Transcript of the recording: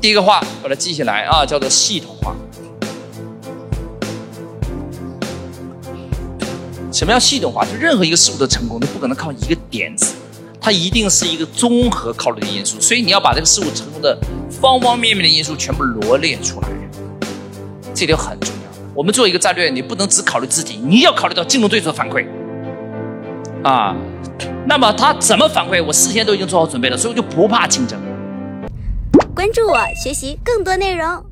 第一个话把它记下来啊，叫做系统化。什么叫系统化？就任何一个事物的成功都不可能靠一个点子，它一定是一个综合考虑的因素。所以你要把这个事物成功的方方面面的因素全部罗列出来，这点很重要。我们做一个战略，你不能只考虑自己，你要考虑到竞争对手的反馈啊。那么他怎么反馈，我事先都已经做好准备了，所以我就不怕竞争。关注我，学习更多内容。